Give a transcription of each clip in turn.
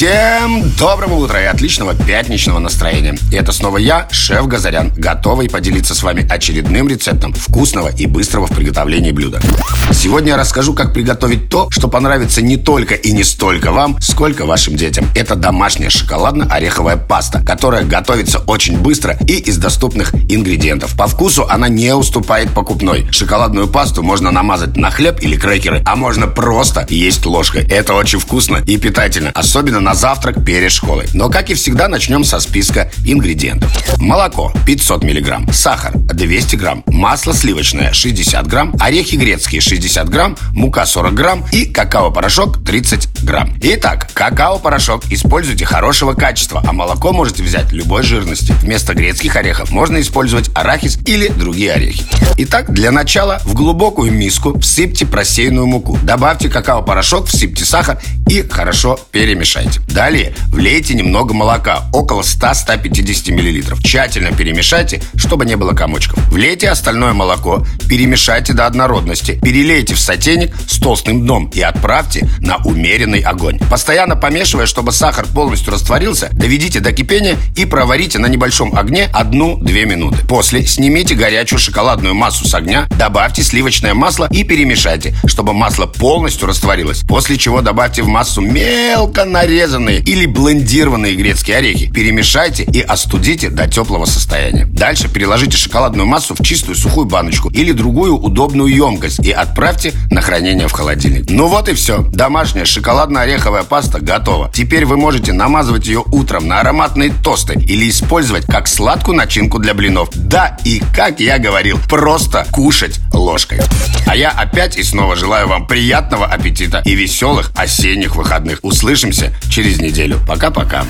Всем доброго утра и отличного пятничного настроения. И это снова я, шеф Газарян, готовый поделиться с вами очередным рецептом вкусного и быстрого в приготовлении блюда. Сегодня я расскажу, как приготовить то, что понравится не только и не столько вам, сколько вашим детям. Это домашняя шоколадно-ореховая паста, которая готовится очень быстро и из доступных ингредиентов. По вкусу она не уступает покупной. Шоколадную пасту можно намазать на хлеб или крекеры, а можно просто есть ложкой. Это очень вкусно и питательно, особенно на завтрак перед школой. Но, как и всегда, начнем со списка ингредиентов. Молоко 500 мг, сахар 200 грамм, масло сливочное 60 грамм, орехи грецкие 60 грамм, мука 40 грамм и какао-порошок 30 грамм. Итак, какао-порошок используйте хорошего качества, а молоко можете взять любой жирности. Вместо грецких орехов можно использовать арахис или другие орехи. Итак, для начала в глубокую миску всыпьте просеянную муку. Добавьте какао-порошок, всыпьте сахар и хорошо перемешайте. Далее влейте немного молока, около 100-150 мл. Тщательно перемешайте, чтобы не было комочков. Влейте остальное молоко, перемешайте до однородности, перелейте в сотейник с толстым дном и отправьте на умеренный огонь. Постоянно помешивая, чтобы сахар полностью растворился, доведите до кипения и проварите на небольшом огне 1-2 минуты. После снимите горячую шоколадную массу с огня, добавьте сливочное масло и перемешайте, чтобы масло полностью растворилось. После чего добавьте в массу мелко нарезанные или блендированные грецкие орехи. Перемешайте и остудите до теплого состояния. Дальше переложите шоколадную массу в чистую сухую баночку или другую удобную емкость и отправьте на хранение в холодильник. Ну вот и все. Домашняя шоколадно-ореховая паста готова. Теперь вы можете намазывать ее утром на ароматные тосты или использовать как сладкую начинку для блинов. Да, и как я говорил, просто кушать ложкой. А я опять и снова желаю вам приятного аппетита и веселых осенних выходных. Услышимся через неделю. Пока-пока.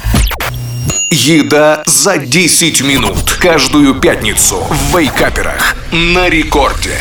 Еда за 10 минут. Каждую пятницу в Вейкаперах. На рекорде.